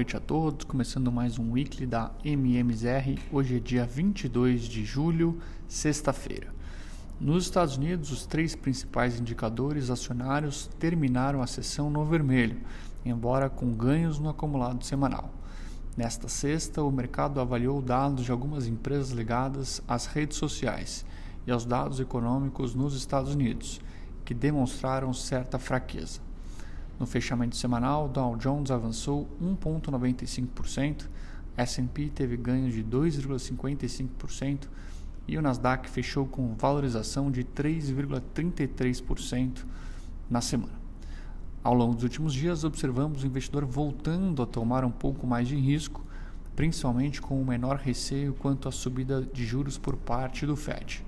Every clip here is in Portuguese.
noite a todos, começando mais um weekly da MMZR. Hoje é dia 22 de julho, sexta-feira. Nos Estados Unidos, os três principais indicadores acionários terminaram a sessão no vermelho, embora com ganhos no acumulado semanal. Nesta sexta, o mercado avaliou dados de algumas empresas ligadas às redes sociais e aos dados econômicos nos Estados Unidos, que demonstraram certa fraqueza. No fechamento semanal, Dow Jones avançou 1,95%, S&P teve ganhos de 2,55% e o Nasdaq fechou com valorização de 3,33% na semana. Ao longo dos últimos dias, observamos o investidor voltando a tomar um pouco mais de risco, principalmente com o menor receio quanto à subida de juros por parte do Fed.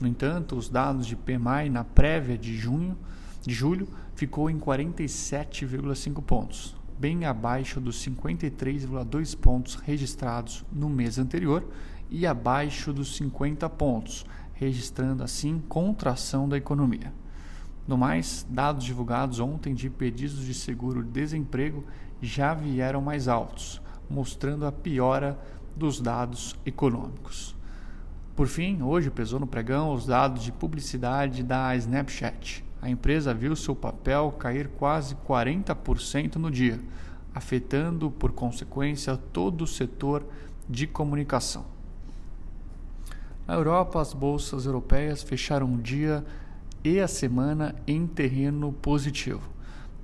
No entanto, os dados de PMI na prévia de junho de julho ficou em 47,5 pontos, bem abaixo dos 53,2 pontos registrados no mês anterior e abaixo dos 50 pontos, registrando assim contração da economia. No mais, dados divulgados ontem de pedidos de seguro-desemprego já vieram mais altos, mostrando a piora dos dados econômicos. Por fim, hoje pesou no pregão os dados de publicidade da Snapchat a empresa viu seu papel cair quase 40% no dia, afetando, por consequência, todo o setor de comunicação. Na Europa, as bolsas europeias fecharam o dia e a semana em terreno positivo.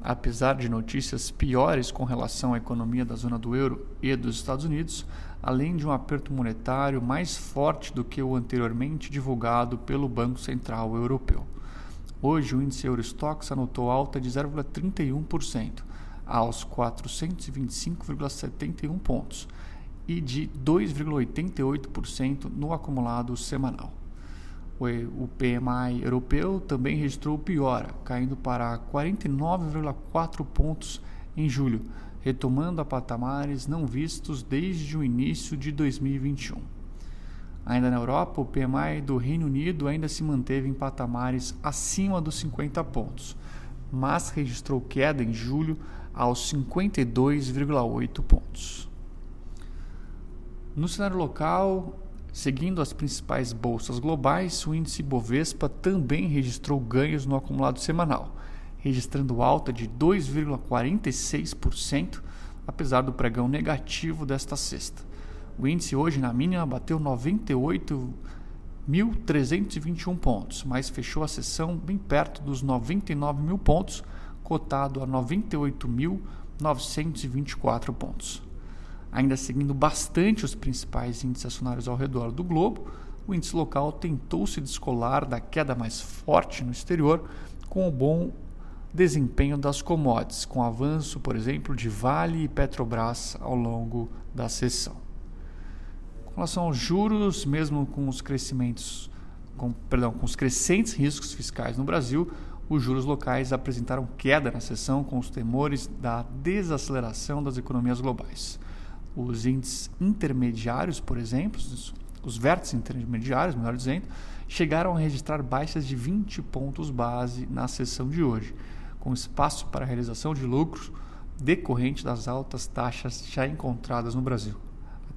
Apesar de notícias piores com relação à economia da zona do euro e dos Estados Unidos, além de um aperto monetário mais forte do que o anteriormente divulgado pelo Banco Central Europeu. Hoje, o índice Eurostox anotou alta de 0,31% aos 425,71 pontos e de 2,88% no acumulado semanal. O PMI europeu também registrou piora, caindo para 49,4 pontos em julho, retomando a patamares não vistos desde o início de 2021. Ainda na Europa, o PMI do Reino Unido ainda se manteve em patamares acima dos 50 pontos, mas registrou queda em julho aos 52,8 pontos. No cenário local, seguindo as principais bolsas globais, o índice Bovespa também registrou ganhos no acumulado semanal, registrando alta de 2,46%, apesar do pregão negativo desta sexta. O índice hoje na mínima bateu 98.321 pontos, mas fechou a sessão bem perto dos 99 mil pontos, cotado a 98.924 pontos. Ainda seguindo bastante os principais índices acionários ao redor do globo, o índice local tentou se descolar da queda mais forte no exterior com o bom desempenho das commodities, com avanço, por exemplo, de Vale e Petrobras ao longo da sessão. Com relação aos juros, mesmo com os crescimentos, com, perdão, com os crescentes riscos fiscais no Brasil, os juros locais apresentaram queda na sessão com os temores da desaceleração das economias globais. Os índices intermediários, por exemplo, os vértices intermediários, melhor dizendo, chegaram a registrar baixas de 20 pontos base na sessão de hoje, com espaço para a realização de lucros decorrente das altas taxas já encontradas no Brasil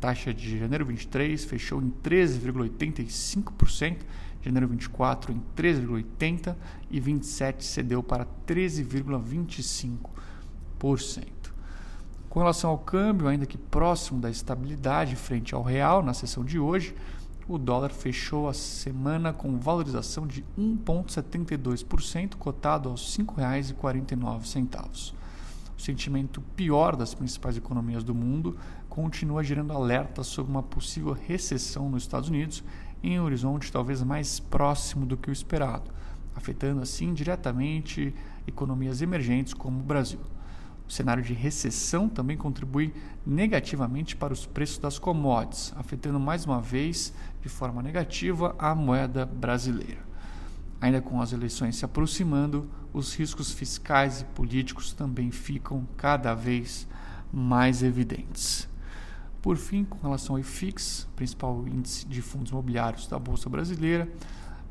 taxa de janeiro 23 fechou em 13,85%, janeiro 24 em 13,80% e 27 cedeu para 13,25%. Com relação ao câmbio, ainda que próximo da estabilidade frente ao real na sessão de hoje, o dólar fechou a semana com valorização de 1,72%, cotado aos R$ 5,49. O sentimento pior das principais economias do mundo continua gerando alertas sobre uma possível recessão nos Estados Unidos em um horizonte talvez mais próximo do que o esperado, afetando assim diretamente economias emergentes como o Brasil. O cenário de recessão também contribui negativamente para os preços das commodities, afetando mais uma vez de forma negativa a moeda brasileira. Ainda com as eleições se aproximando, os riscos fiscais e políticos também ficam cada vez mais evidentes. Por fim, com relação ao IFIX, principal índice de fundos imobiliários da Bolsa Brasileira,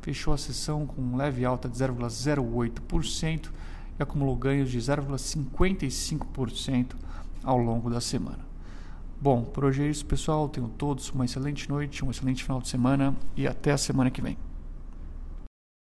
fechou a sessão com leve alta de 0,08% e acumulou ganhos de 0,55% ao longo da semana. Bom, por hoje é isso, pessoal. Tenham todos uma excelente noite, um excelente final de semana e até a semana que vem.